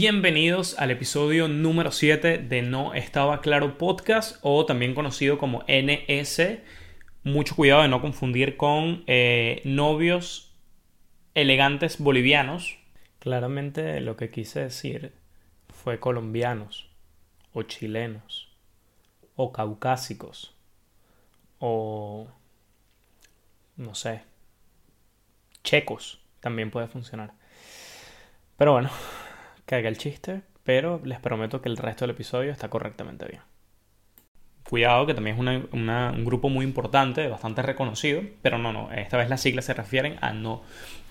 Bienvenidos al episodio número 7 de No Estaba Claro Podcast o también conocido como NS. Mucho cuidado de no confundir con eh, novios elegantes bolivianos. Claramente lo que quise decir fue colombianos o chilenos o caucásicos o no sé, checos también puede funcionar. Pero bueno, haga el chiste, pero les prometo que el resto del episodio está correctamente bien. Cuidado, que también es un grupo muy importante, bastante reconocido, pero no, no, esta vez las siglas se refieren a no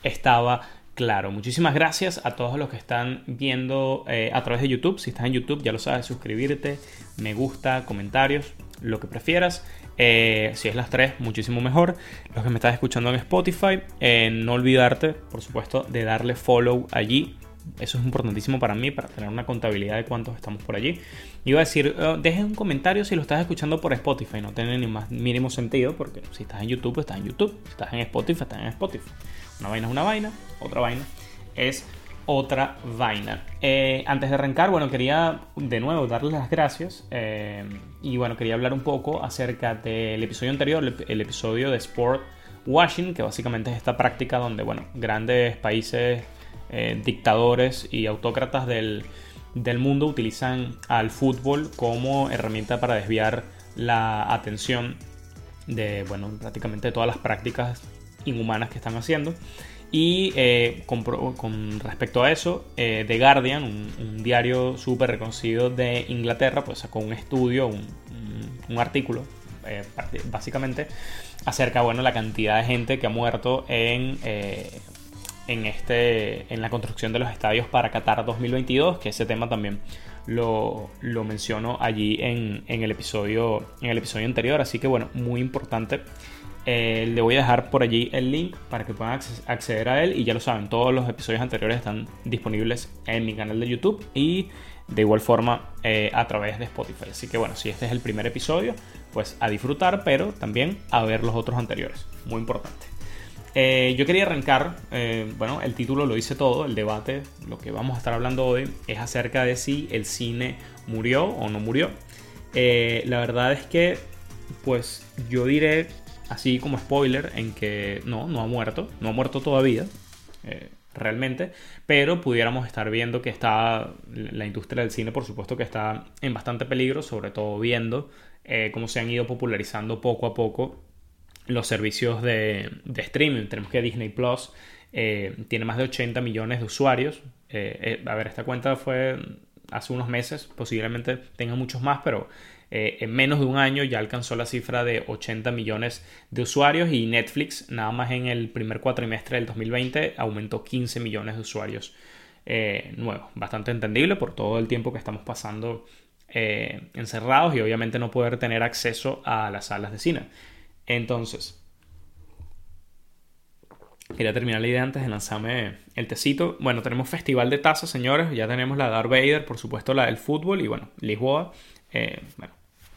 estaba claro. Muchísimas gracias a todos los que están viendo eh, a través de YouTube. Si estás en YouTube, ya lo sabes, suscribirte, me gusta, comentarios, lo que prefieras. Eh, si es las tres, muchísimo mejor. Los que me estás escuchando en Spotify, eh, no olvidarte, por supuesto, de darle follow allí eso es importantísimo para mí, para tener una contabilidad de cuántos estamos por allí. Iba a decir, oh, dejen un comentario si lo estás escuchando por Spotify, no tiene ni más mínimo sentido, porque si estás en YouTube, estás en YouTube, si estás en Spotify, estás en Spotify. Una vaina es una vaina, otra vaina es otra vaina. Eh, antes de arrancar, bueno, quería de nuevo darles las gracias eh, y bueno, quería hablar un poco acerca del episodio anterior, el, episodio de Sport Washing, que básicamente es esta práctica donde, bueno, grandes países eh, dictadores y autócratas del, mundo utilizan al fútbol como herramienta para desviar la atención de, bueno, prácticamente todas las prácticas inhumanas que están haciendo. Y eh, con, respecto a eso, eh, The Guardian, un, diario súper reconocido de Inglaterra, pues sacó un estudio, un, artículo, básicamente, acerca, bueno, la cantidad de gente que ha muerto en en, este, en la construcción de los estadios para Qatar 2022, que ese tema también lo, lo menciono allí en, el episodio, en el episodio anterior. Así que bueno, muy importante. Eh, le voy a dejar por allí el link para que puedan acceder a él. Y ya lo saben, todos los episodios anteriores están disponibles en mi canal de YouTube y de igual forma eh, a través de Spotify. Así que bueno, si este es el primer episodio, pues a disfrutar, pero también a ver los otros anteriores. Muy importante. Eh, yo quería arrancar, eh, bueno, el título lo dice todo, el debate, lo que vamos a estar hablando hoy es acerca de si el cine murió o no murió. Eh, la verdad es que, pues yo diré así como spoiler en que no, no ha muerto, no ha muerto todavía, realmente, pero pudiéramos estar viendo que está, la industria del cine por supuesto que está en bastante peligro, sobre todo viendo cómo se han ido popularizando poco a poco los servicios de, streaming. Tenemos que Disney Plus eh, tiene más de 80 millones de usuarios. Eh, eh, a ver, esta cuenta fue hace unos meses, posiblemente tenga muchos más, pero en menos de un año ya alcanzó la cifra de 80 millones de usuarios y Netflix nada más en el primer cuatrimestre del 2020 aumentó 15 millones de usuarios nuevos. Bastante entendible por todo el tiempo que estamos pasando encerrados y obviamente no poder tener acceso a las salas de cine. Entonces, quería terminar la idea antes de lanzarme el tecito. Bueno, tenemos festival de tazas, señores. Ya tenemos la Darth Vader, por supuesto la del fútbol y bueno, Lisboa. Eh, bueno,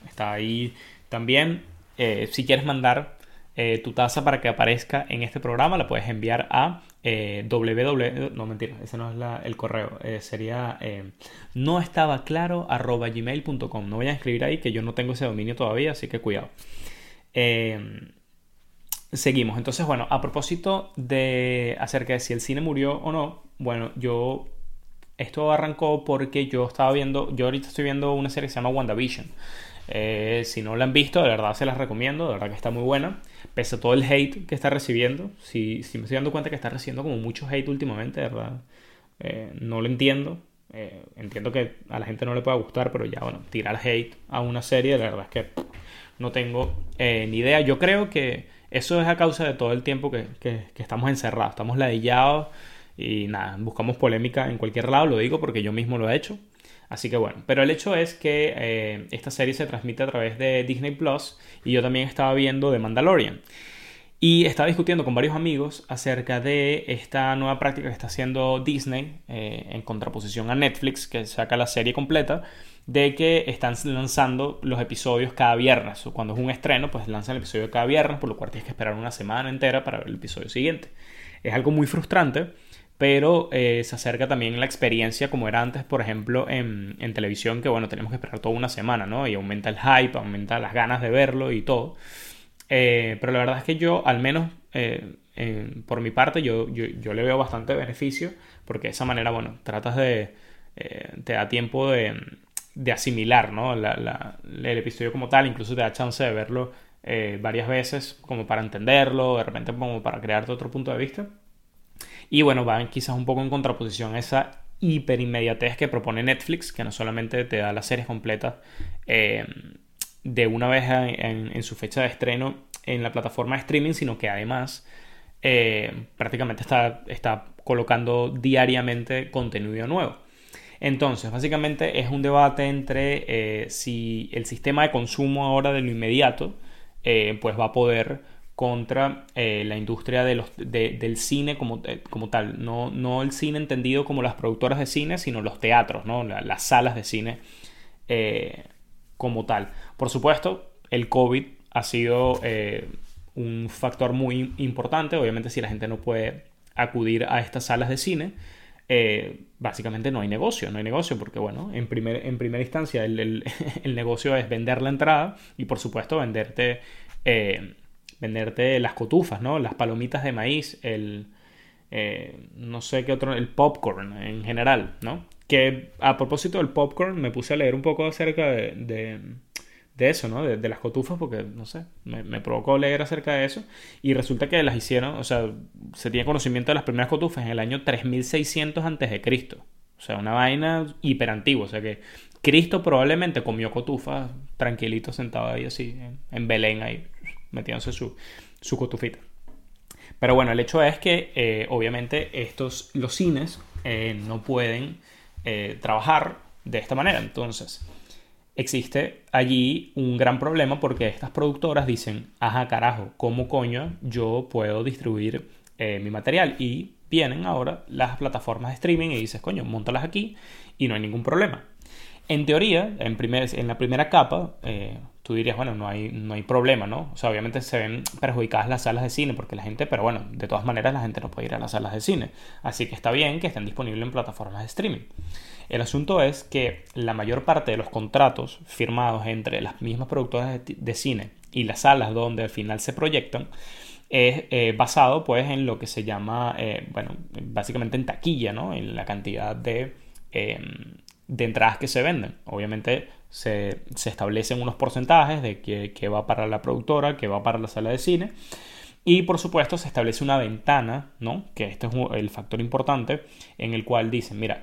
está ahí también. Eh, si quieres mandar eh, tu taza para que aparezca en este programa, la puedes enviar a www. No, mentira, ese no es el correo. sería no estaba claro arroba gmail.com. No vayan a escribir ahí que yo no tengo ese dominio todavía, así que cuidado. Em, seguimos. Entonces, bueno, a propósito de acerca de si el cine murió o no, bueno, yo esto arrancó porque yo estaba viendo, yo ahorita estoy viendo una serie que se llama WandaVision. Eh, si no la han visto, de verdad se las recomiendo, de verdad que está muy buena. Pese a todo el hate que está recibiendo, si, si me estoy dando cuenta que está recibiendo como mucho hate últimamente, de verdad, eh, no lo entiendo. Eh, entiendo que a la gente no le pueda gustar, pero ya, bueno, tirar hate a una serie, de verdad es que no tengo eh, ni idea. Yo creo que eso es a causa de todo el tiempo que, estamos encerrados, estamos ladillados y nada, buscamos polémica en cualquier lado, lo digo porque yo mismo lo he hecho. Así que bueno, pero el hecho es que eh, esta serie se transmite a través de Disney Plus y yo también estaba viendo The Mandalorian. Y estaba discutiendo con varios amigos acerca de esta nueva práctica que está haciendo Disney eh, en contraposición a Netflix, que saca la serie completa de que están lanzando los episodios cada viernes. O cuando es un estreno, pues lanzan el episodio cada viernes, por lo cual tienes que esperar una semana entera para ver el episodio siguiente. Es algo muy frustrante pero eh, se acerca también la experiencia como era antes, por ejemplo, en, televisión, que bueno, tenemos que esperar toda una semana, ¿no? Y aumenta el hype, aumenta las ganas de verlo y todo. Eh, pero la verdad es que yo, al menos eh, por mi parte, yo, yo, le veo bastante beneficio, porque de esa manera, bueno, tratas de... te da tiempo de, de asimilar, ¿no? el episodio como tal, incluso te da chance de verlo varias veces como para entenderlo, de repente como para crearte otro punto de vista. Y bueno, va quizás un poco en contraposición a esa hiperinmediatez que propone Netflix, que no solamente te da las series completas eh, de una vez en, su fecha de estreno en la plataforma de streaming, sino que además eh, prácticamente está, está colocando diariamente contenido nuevo. Entonces, básicamente es un debate entre eh, si el sistema de consumo ahora de lo inmediato pues va a poder contra eh, la industria del cine como, eh, tal. No, no, el cine entendido como las productoras de cine, sino los teatros, ¿no? las salas de cine eh, como tal. Por supuesto, el COVID ha sido un factor muy importante. Obviamente, si la gente no puede acudir a estas salas de cine, básicamente no hay negocio, no hay negocio porque, bueno, en, primer, en primera instancia el, el, negocio es vender la entrada y, por supuesto, venderte venderte las cotufas, ¿no? Las palomitas de maíz, el... Eh, no sé qué otro, el popcorn en general, ¿no? Que a propósito del popcorn me puse a leer un poco acerca de, eso, ¿no? De, las cotufas porque, no sé, me, provocó leer acerca de eso y resulta que las hicieron, o sea, se tiene conocimiento de las primeras cotufas en el año 3600 antes de Cristo. O sea, una vaina hiper antigua, o sea que Cristo probablemente comió cotufas tranquilito sentado ahí así, en Belén ahí metiéndose su, su cotufita. Pero bueno, el hecho es que eh, obviamente estos, los cines eh, no pueden eh, trabajar de esta manera. Entonces, existe allí un gran problema porque estas productoras dicen, ajá carajo, ¿cómo coño yo puedo distribuir mi material? Y vienen ahora las plataformas de streaming y dices, coño, montalas aquí y no hay ningún problema. En teoría, en, primer, en la primera capa, tú dirías, bueno, no hay, no hay problema, ¿no? O sea, obviamente se ven perjudicadas las salas de cine porque la gente, pero bueno, de todas maneras la gente no puede ir a las salas de cine. Así que está bien que estén disponibles en plataformas de streaming. El asunto es que la mayor parte de los contratos firmados entre las mismas productoras de, cine y las salas donde al final se proyectan es eh, basado pues en lo que se llama, eh, bueno, básicamente en taquilla, ¿no? En la cantidad de, em, de entradas que se venden. Obviamente se, establecen unos porcentajes de que, va para la productora, que va para la sala de cine. Y por supuesto se establece una ventana, ¿no? Que este es el factor importante, en el cual dicen, mira,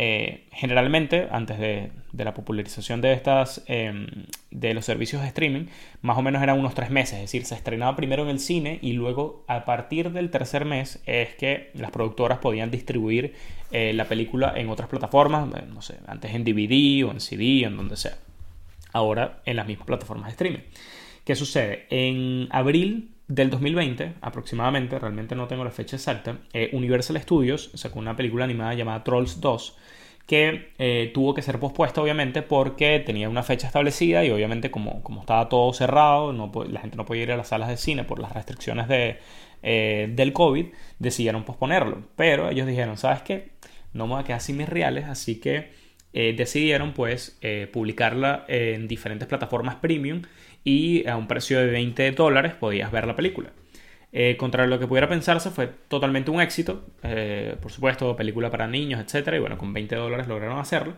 eh, generalmente, antes de, la popularización de estas em, de los servicios de streaming, más o menos eran unos tres meses, es decir, se estrenaba primero en el cine y luego a partir del tercer mes es que las productoras podían distribuir eh, la película en otras plataformas, eh, no sé, antes en DVD o en CD, en donde sea. Ahora en las mismas plataformas de streaming. ¿Qué sucede? En abril del 2020, aproximadamente, realmente no tengo la fecha exacta, Universal Studios sacó una película animada llamada Trolls 2, que eh, tuvo que ser pospuesta obviamente porque tenía una fecha establecida y obviamente como, como estaba todo cerrado, la gente no podía ir a las salas de cine por las restricciones de, eh, del COVID, decidieron posponerlo. Pero ellos dijeron, ¿sabes qué? No me voy a quedar sin mis reales, así que eh, decidieron pues publicarla en diferentes plataformas premium y a un precio de 20 dólares podías ver la película. Eh, contra lo que pudiera pensarse, fue totalmente un éxito. Eh, por supuesto, película para niños, etc. Y bueno, con 20 dólares lograron hacerlo.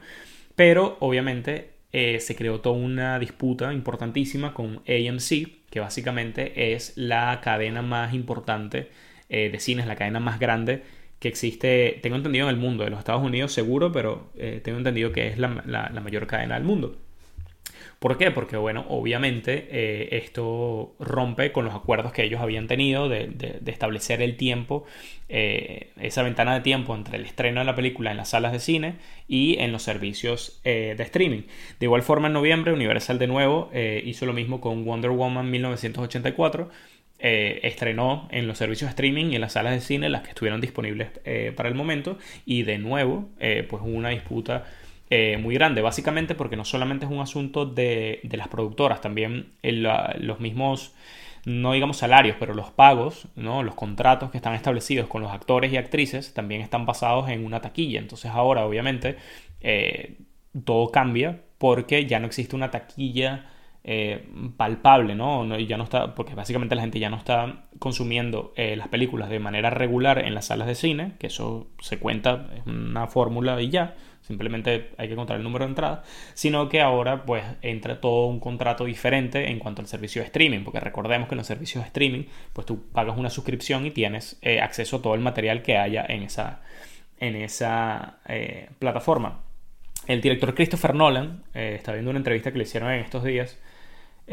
Pero obviamente eh, se creó toda una disputa importantísima con AMC, que básicamente es la cadena más importante de cines, la cadena más grande que existe, tengo entendido en el mundo, de los Estados Unidos seguro, pero tengo entendido que es la mayor cadena del mundo. ¿Por qué? Porque, bueno, obviamente eh, esto rompe con los acuerdos que ellos habían tenido de, establecer el tiempo, eh, esa ventana de tiempo entre el estreno de la película en las salas de cine y en los servicios eh, de streaming. De igual forma, en noviembre, Universal de nuevo hizo lo mismo con Wonder Woman 1984. estrenó en los servicios de streaming y en las salas de cine las que estuvieron disponibles para el momento y de nuevo pues hubo una disputa eh, muy grande, básicamente porque no solamente es un asunto de, las productoras, también los mismos no digamos salarios, pero los pagos, ¿no? los contratos que están establecidos con los actores y actrices también están basados en una taquilla. Entonces ahora obviamente eh, todo cambia porque ya no existe una taquilla eh, palpable, ¿no? Ya no está, porque básicamente la gente ya no está consumiendo eh, las películas de manera regular en las salas de cine, que eso se cuenta, es una fórmula y ya, simplemente hay que contar el número de entradas, sino que ahora pues entra todo un contrato diferente en cuanto al servicio de streaming, porque recordemos que en los servicios de streaming pues tú pagas una suscripción y tienes eh, acceso a todo el material que haya en esa, en esa plataforma. El director Christopher Nolan está viendo una entrevista que le hicieron en estos días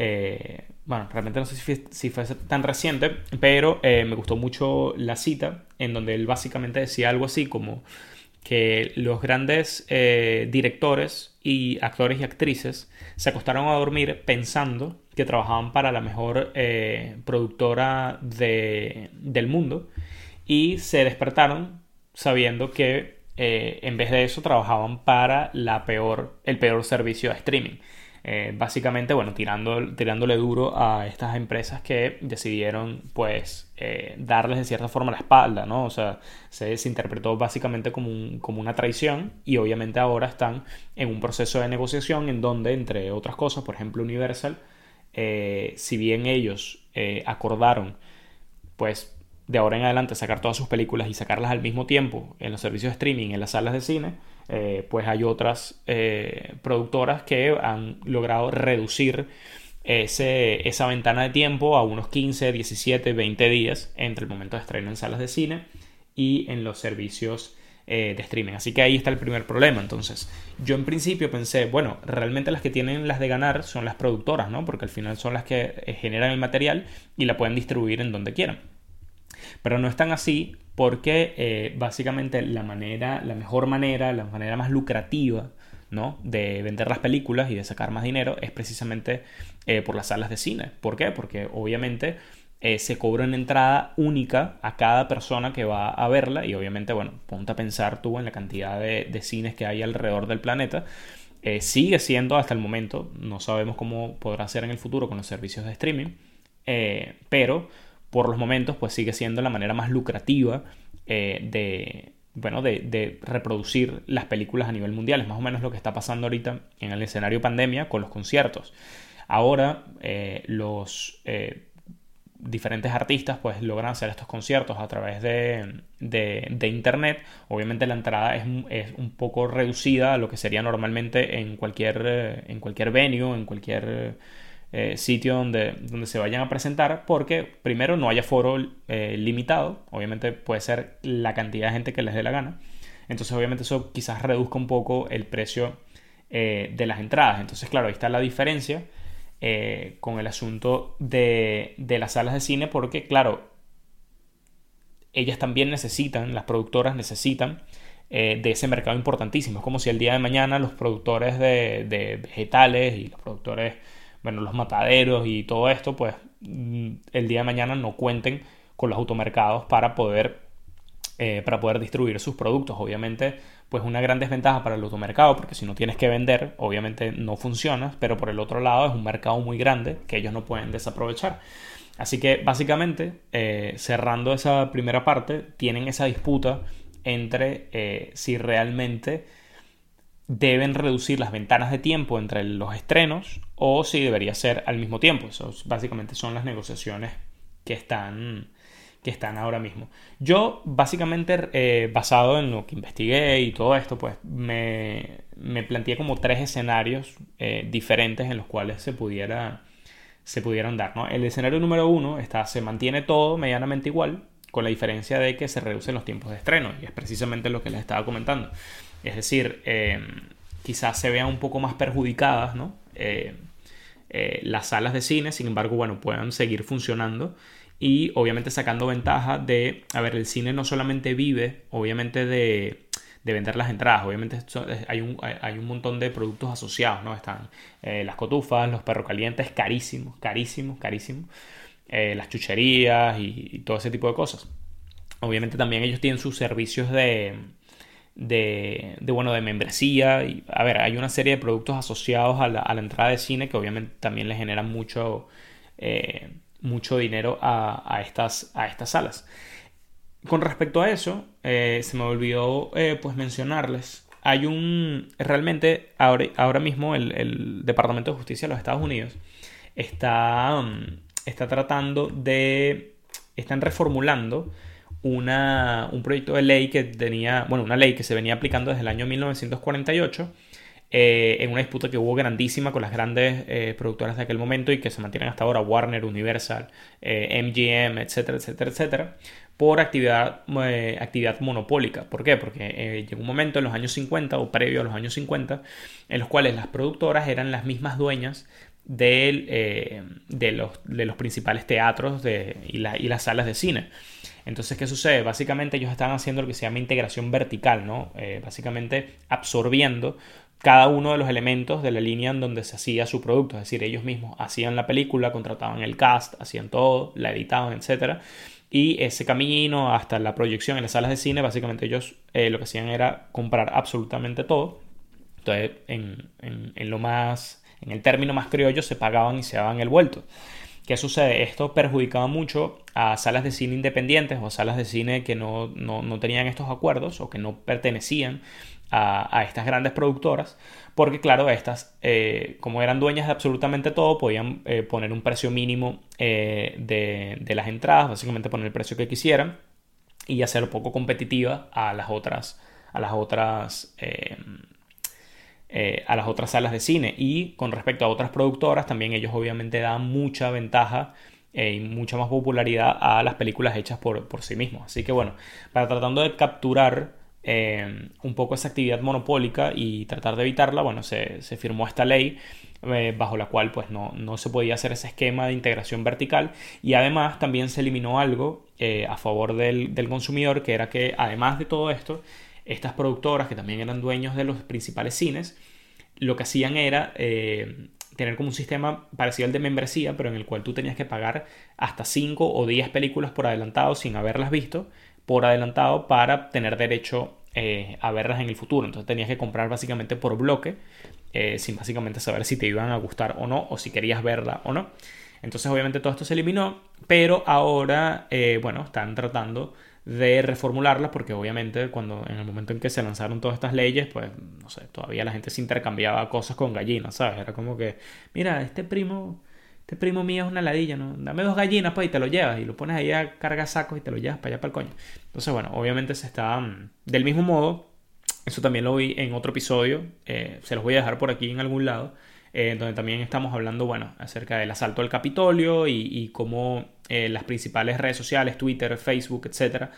eh, bueno, realmente no sé si fue, tan reciente, pero eh, me gustó mucho la cita en donde él básicamente decía algo así como que los grandes eh, directores y actores y actrices se acostaron a dormir pensando que trabajaban para la mejor productora del mundo y se despertaron sabiendo que en vez de eso trabajaban para la peor, el peor servicio de streaming. Eh, básicamente, bueno, tirando, tirándole duro a estas empresas que decidieron, pues, eh, darles de cierta forma la espalda, ¿no? O sea, se, interpretó básicamente como, como una traición y obviamente ahora están en un proceso de negociación en donde, entre otras cosas, por ejemplo, Universal, eh, si bien ellos acordaron, pues, de ahora en adelante sacar todas sus películas y sacarlas al mismo tiempo en los servicios de streaming, en las salas de cine, eh, pues hay otras eh, productoras que han logrado reducir ese, esa ventana de tiempo a unos 15, 17, 20 días entre el momento de estreno en salas de cine y en los servicios eh, de streaming. Así que ahí está el primer problema. Entonces, yo en principio pensé, bueno, realmente las que tienen las de ganar son las productoras, ¿no? Porque al final son las que generan el material y la pueden distribuir en donde quieran. Pero no es tan así porque eh, básicamente la manera, la mejor manera, la manera más lucrativa ¿no? de vender las películas y de sacar más dinero es precisamente eh, por las salas de cine. ¿Por qué? Porque obviamente eh, se cobra una entrada única a cada persona que va a verla y obviamente, bueno, ponte a pensar tú en la cantidad de, de cines que hay alrededor del planeta. sigue siendo hasta el momento, no sabemos cómo podrá ser en el futuro con los servicios de streaming, pero por los momentos, pues sigue siendo la manera más lucrativa eh, de, bueno, de, reproducir las películas a nivel mundial. Es más o menos lo que está pasando ahorita en el escenario pandemia con los conciertos. Ahora eh, los eh, diferentes artistas pues logran hacer estos conciertos a través de, internet. Obviamente la entrada es, es, un poco reducida a lo que sería normalmente en cualquier, en cualquier venue, en cualquier eh, sitio donde, donde se vayan a presentar porque primero no haya foro eh, limitado, obviamente puede ser la cantidad de gente que les dé la gana, entonces obviamente eso quizás reduzca un poco el precio eh, de las entradas, entonces claro, ahí está la diferencia con el asunto de, de las salas de cine porque claro, ellas también necesitan, las productoras necesitan de ese mercado importantísimo. Es como si el día de mañana los productores de, de vegetales y los productores bueno, los mataderos y todo esto, pues mm, el día de mañana no cuenten con los automercados para poder, eh, para poder distribuir sus productos. Obviamente, pues una gran desventaja para el automercado, porque si no tienes que vender, obviamente no funciona, pero por el otro lado es un mercado muy grande que ellos no pueden desaprovechar. Así que básicamente, eh, cerrando esa primera parte, tienen esa disputa entre eh, si realmente deben reducir las ventanas de tiempo entre los estrenos o si debería ser al mismo tiempo. Eso básicamente son las negociaciones que están, que están ahora mismo. Yo básicamente eh, basado en lo que investigué y todo esto, pues me, me planteé como tres escenarios eh, diferentes en los cuales se pudiera se pudieran dar. ¿no? El escenario número uno está, se mantiene todo medianamente igual, con la diferencia de que se reducen los tiempos de estreno, y es precisamente lo que les estaba comentando. Es decir, eh, quizás se vean un poco más perjudicadas, ¿no? Eh, eh, las salas de cine, sin embargo, bueno, puedan seguir funcionando y obviamente sacando ventaja de, a ver, el cine no solamente vive, obviamente, de, vender las entradas, obviamente hay un, hay un montón de productos asociados, ¿no? Están las cotufas, los perros calientes, carísimos, carísimos, carísimos, las chucherías y todo ese tipo de cosas. Obviamente también ellos tienen sus servicios de, de, bueno, de membresía. Y, a ver, hay una serie de productos asociados a la, entrada de cine que obviamente también le generan mucho, eh, mucho dinero a, estas, a estas salas. Con respecto a eso, eh, se me olvidó eh, pues mencionarles. Hay un. Realmente, ahora, ahora mismo el, Departamento de Justicia de los Estados Unidos está, mm, está tratando de. Están reformulando una, un proyecto de ley que tenía. Bueno, una ley que se venía aplicando desde el año 1948 eh, en una disputa que hubo grandísima con las grandes eh, productoras de aquel momento y que se mantienen hasta ahora, Warner, Universal, MGM, eh, etcétera, etcétera, etcétera, por actividad, actividad monopólica. ¿Por qué? Porque llegó un momento en los años 50 o previo a los años 50 en los cuales las productoras eran las mismas dueñas de, los, de, los, principales teatros y, y las salas de cine. Entonces, ¿qué sucede? Básicamente ellos están haciendo lo que se llama integración vertical, ¿no? básicamente absorbiendo cada uno de los elementos de la línea en donde se hacía su producto, es decir, ellos mismos hacían la película, contrataban el cast, hacían todo, la editaban, etc. Y ese camino hasta la proyección en las salas de cine, básicamente ellos eh, lo que hacían era comprar absolutamente todo. Entonces, en, en, lo más, en el término más criollo, se pagaban y se daban el vuelto. ¿Qué sucede? Esto perjudicaba mucho a salas de cine independientes o salas de cine que no, no, no tenían estos acuerdos o que no pertenecían a, estas grandes productoras, porque claro, estas, eh, como eran dueñas de absolutamente todo, podían eh, poner un precio mínimo eh, de, las entradas, básicamente poner el precio que quisieran y hacer poco competitiva a las otras, a las otras, a las otras salas de cine. Y con respecto a otras productoras, también ellos obviamente dan mucha ventaja y mucha más popularidad a las películas hechas por, por sí mismos. Así que bueno, para tratando de capturar eh, un poco esa actividad monopólica y tratar de evitarla, bueno, se, firmó esta ley eh, bajo la cual pues no, no, se podía hacer ese esquema de integración vertical y además también se eliminó algo eh, a favor del, consumidor que era que además de todo esto, estas productoras que también eran dueños de los principales cines, lo que hacían era tener como un sistema parecido al de membresía, pero en el cual tú tenías que pagar hasta 5 o 10 películas por adelantado sin haberlas visto por adelantado para tener derecho eh, a verlas en el futuro. Entonces tenías que comprar básicamente por bloque, eh, sin básicamente saber si te iban a gustar o no, o si querías verla o no. Entonces obviamente todo esto se eliminó, pero ahora, eh, bueno, están tratando de reformularlas porque obviamente cuando en el momento en que se lanzaron todas estas leyes, pues no sé, todavía la gente se intercambiaba cosas con gallinas, ¿sabes? Era como que, mira, este primo este primo mío es una ladilla, ¿no? Dame dos gallinas, pues, y te lo llevas. Y lo pones ahí a cargar sacos y te lo llevas para allá, para el coño. Entonces, bueno, obviamente se está... Mm, del mismo modo, eso también lo vi en otro episodio. Eh, se los voy a dejar por aquí en algún lado. Eh, donde también estamos hablando, bueno, acerca del asalto al Capitolio y, cómo eh, las principales redes sociales, Twitter, Facebook, etcétera,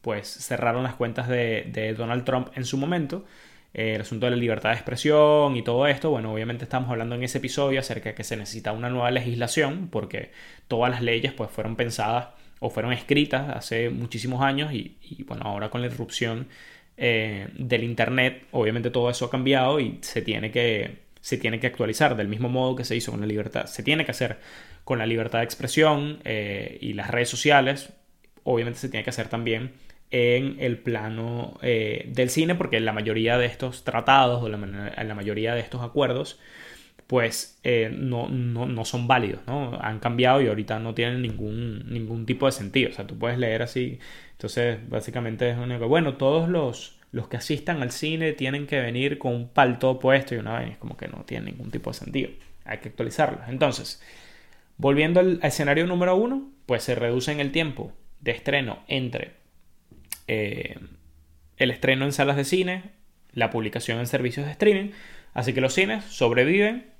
pues cerraron las cuentas de, Donald Trump en su momento. El asunto de la libertad de expresión y todo esto, bueno, obviamente estamos hablando en ese episodio acerca de que se necesita una nueva legislación porque todas las leyes pues fueron pensadas o fueron escritas hace muchísimos años y, bueno, ahora con la irrupción eh, del Internet, obviamente todo eso ha cambiado y se tiene que se tiene que actualizar del mismo modo que se hizo con la libertad, se tiene que hacer con la libertad de expresión eh, y las redes sociales, obviamente se tiene que hacer también en el plano eh, del cine, porque la mayoría de estos tratados o la, mayoría de estos acuerdos, pues eh, no, no, son válidos, ¿no? Han cambiado y ahorita no tienen ningún, ningún tipo de sentido. O sea, tú puedes leer así. Entonces, básicamente es único. Bueno, todos los, los que asistan al cine tienen que venir con un palto puesto y una vez es como que no tiene ningún tipo de sentido. Hay que actualizarlo. Entonces, volviendo al escenario número uno, pues se reduce en el tiempo de estreno entre eh, el estreno en salas de cine, la publicación en servicios de streaming. Así que los cines sobreviven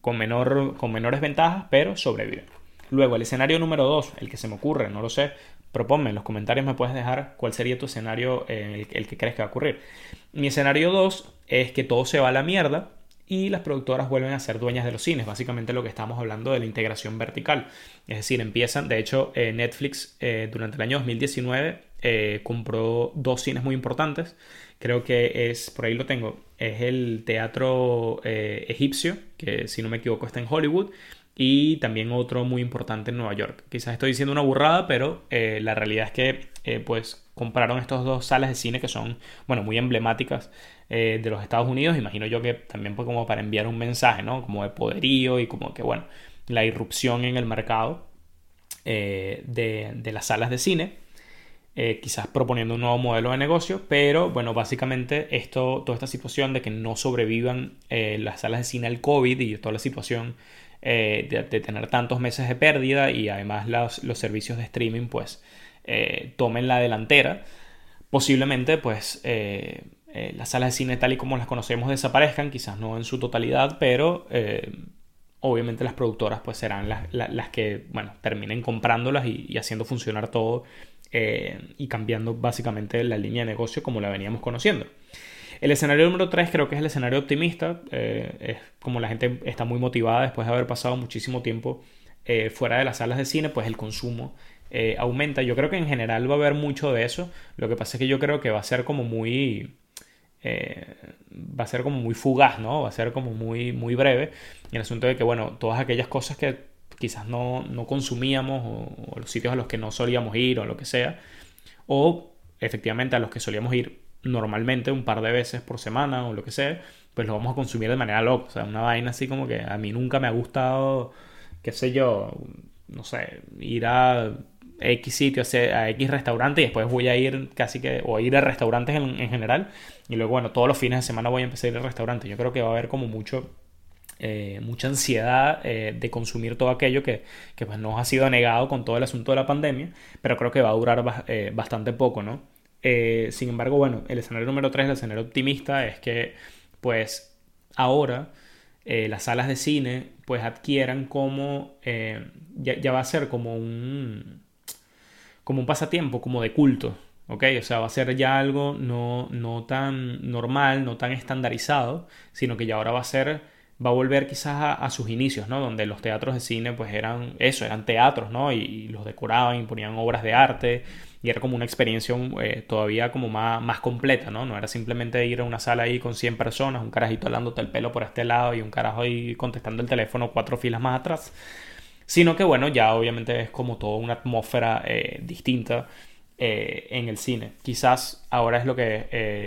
con, menor, con menores ventajas, pero sobreviven. Luego, el escenario número 2, el que se me ocurre, no lo sé, proponme en los comentarios, me puedes dejar cuál sería tu escenario, el, el que crees que va a ocurrir. Mi escenario 2 es que todo se va a la mierda y las productoras vuelven a ser dueñas de los cines, básicamente lo que estamos hablando de la integración vertical. Es decir, empiezan, de hecho, eh, Netflix eh, durante el año 2019 eh, compró dos cines muy importantes. Creo que es, por ahí lo tengo, es el Teatro Egipcio, que si no me equivoco está en Hollywood, y también otro muy importante en Nueva York. Quizás estoy diciendo una burrada, pero la realidad es que pues compraron estos dos salas de cine que son, bueno, muy emblemáticas eh, de los Estados Unidos, imagino yo que también fue como para enviar un mensaje, ¿no? Como de poderío y como que, bueno, la irrupción en el mercado eh, de, las salas de cine. Eh, quizás proponiendo un nuevo modelo de negocio, pero bueno, básicamente esto, toda esta situación de que no sobrevivan las salas de cine al COVID y toda la situación de, tener tantos meses de pérdida y además los, servicios de streaming pues tomen la delantera, posiblemente pues eh, las salas de cine tal y como las conocemos desaparezcan, quizás no en su totalidad, pero eh, obviamente las productoras pues serán las, que, bueno, terminen comprándolas y, haciendo funcionar todo eh, y cambiando básicamente la línea de negocio como la veníamos conociendo. El escenario número 3 creo que es el escenario optimista, es como la gente está muy motivada después de haber pasado muchísimo tiempo fuera de las salas de cine, pues el consumo aumenta. Yo creo que en general va a haber mucho de eso. Lo que pasa es que yo creo que va a ser como muy eh, va a ser como muy fugaz, ¿no? Va a ser como muy, muy breve. Y el asunto de que, bueno, todas aquellas cosas que quizás no, consumíamos o, los sitios a los que no solíamos ir o lo que sea, o efectivamente a los que solíamos ir normalmente un par de veces por semana o lo que sea, pues lo vamos a consumir de manera loca. O sea, una vaina así como que a mí nunca me ha gustado, qué sé yo, no sé, ir a X sitio, a X restaurante y después voy a ir casi que, o ir a restaurantes en, general y luego, bueno, todos los fines de semana voy a empezar a ir al restaurante. Yo creo que va a haber como mucho, eh, mucha ansiedad eh, de consumir todo aquello que, que, pues nos ha sido negado con todo el asunto de la pandemia, pero creo que va a durar eh, bastante poco, ¿no? Sin embargo, bueno, el escenario número 3, el escenario optimista, es que pues ahora las salas de cine pues adquieran como, ya va a ser como un como un pasatiempo, como de culto. O sea, va a ser ya algo no, no tan normal, no tan estandarizado, sino que ya ahora va a ser, va a volver quizás a, sus inicios, ¿no? Donde los teatros de cine pues eran eso, eran teatros, ¿no? Y, los decoraban y ponían obras de arte y era como una experiencia eh, todavía como más, más completa, ¿no? No era simplemente ir a una sala ahí con 100 personas, un carajito hablándote el pelo por este lado y un carajo ahí contestando el teléfono cuatro filas más atrás, sino que bueno, ya obviamente es como toda una atmósfera eh, distinta eh, en el cine. Quizás ahora es lo que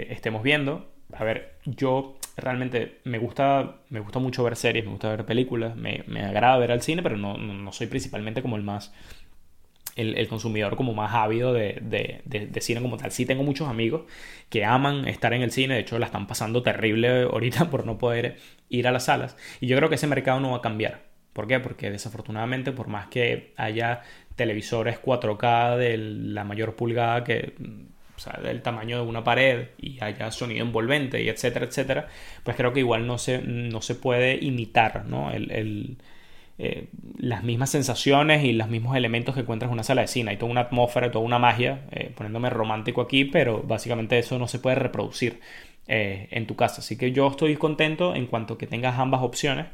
estemos viendo. A ver, yo realmente me gusta, me gusta mucho ver series, me gusta ver películas, me, agrada ver al cine, pero no, soy principalmente como el más, el, consumidor como más ávido de, cine como tal. Sí tengo muchos amigos que aman estar en el cine, de hecho la están pasando terrible ahorita por no poder ir a las salas. Y yo creo que ese mercado no va a cambiar. ¿Por qué? Porque desafortunadamente, por más que haya televisores 4K de la mayor pulgada que o sea, del tamaño de una pared y haya sonido envolvente y etcétera, etcétera, pues creo que igual no se, no se puede imitar ¿no? el, eh, las mismas sensaciones y los mismos elementos que encuentras en una sala de cine. Hay toda una atmósfera, toda una magia, eh, poniéndome romántico aquí, pero básicamente eso no se puede reproducir eh, en tu casa. Así que yo estoy contento en cuanto que tengas ambas opciones.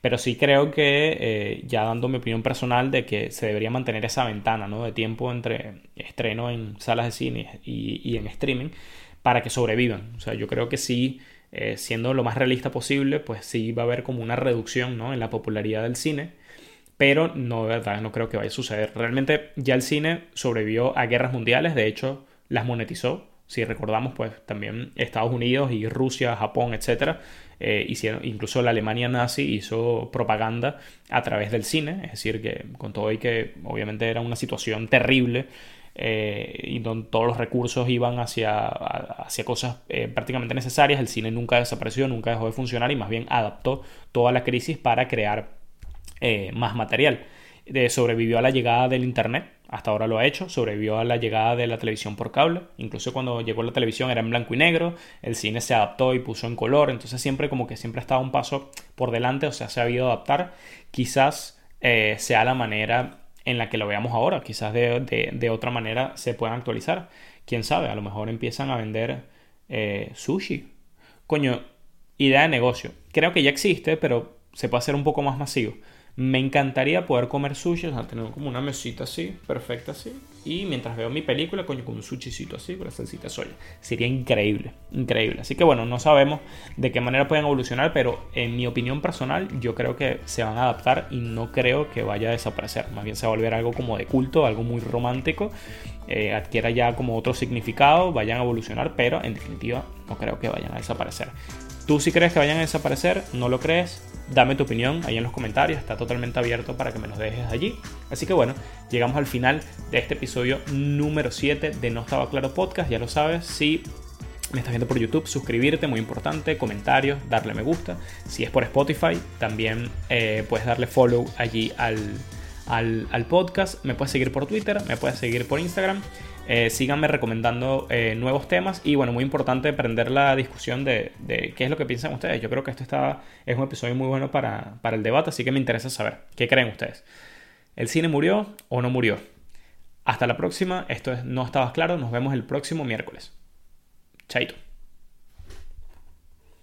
Pero sí creo que, ya dando mi opinión personal, de que se debería mantener esa ventana ¿no? de tiempo entre estreno en salas de cine y, en streaming para que sobrevivan. O sea, yo creo que sí, eh, siendo lo más realista posible, pues sí va a haber como una reducción ¿no? en la popularidad del cine. Pero no, de verdad, no creo que vaya a suceder. Realmente ya el cine sobrevivió a guerras mundiales, de hecho las monetizó. Si recordamos, pues también Estados Unidos y Rusia, Japón, etcétera, eh, hicieron, incluso la Alemania nazi hizo propaganda a través del cine, es decir, que con todo y que obviamente era una situación terrible eh, y donde todos los recursos iban hacia, hacia cosas eh, prácticamente necesarias, el cine nunca desapareció, nunca dejó de funcionar y más bien adaptó toda la crisis para crear más material. sobrevivió a la llegada del Internet, hasta ahora lo ha hecho, sobrevivió a la llegada de la televisión por cable, incluso cuando llegó la televisión era en blanco y negro, el cine se adaptó y puso en color, entonces siempre como que siempre ha estado un paso por delante, o sea, se ha sabido adaptar, quizás eh, sea la manera en la que lo veamos ahora, quizás de, otra manera se puedan actualizar, quién sabe, a lo mejor empiezan a vender eh, sushi. Coño, idea de negocio, creo que ya existe, pero se puede hacer un poco más masivo. Me encantaría poder comer sushi, o sea, tener como una mesita así, perfecta así. Y mientras veo mi película, coño, con un sushicito así, con la salsita soya. Sería increíble, increíble. Así que bueno, no sabemos de qué manera pueden evolucionar, pero en mi opinión personal, yo creo que se van a adaptar y no creo que vaya a desaparecer. Más bien se va a volver algo como de culto, algo muy romántico, eh, adquiera ya como otro significado, vayan a evolucionar, pero en definitiva no creo que vayan a desaparecer. Tú si crees que vayan a desaparecer, no lo crees, dame tu opinión ahí en los comentarios, está totalmente abierto para que me los dejes allí. Así que bueno, llegamos al final de este episodio número 7 de No Estaba Claro Podcast, ya lo sabes, si me estás viendo por YouTube, suscribirte, muy importante, comentarios, darle me gusta. Si es por Spotify, también eh, puedes darle follow allí al, al, podcast. Me puedes seguir por Twitter, me puedes seguir por Instagram. Eh, síganme recomendando eh, nuevos temas y bueno, muy importante aprender la discusión de, qué es lo que piensan ustedes. Yo creo que este está, es un episodio muy bueno para, para el debate, así que me interesa saber qué creen ustedes. ¿El cine murió o no murió? Hasta la próxima, esto es No Estabas Claro, nos vemos el próximo miércoles. Chaito.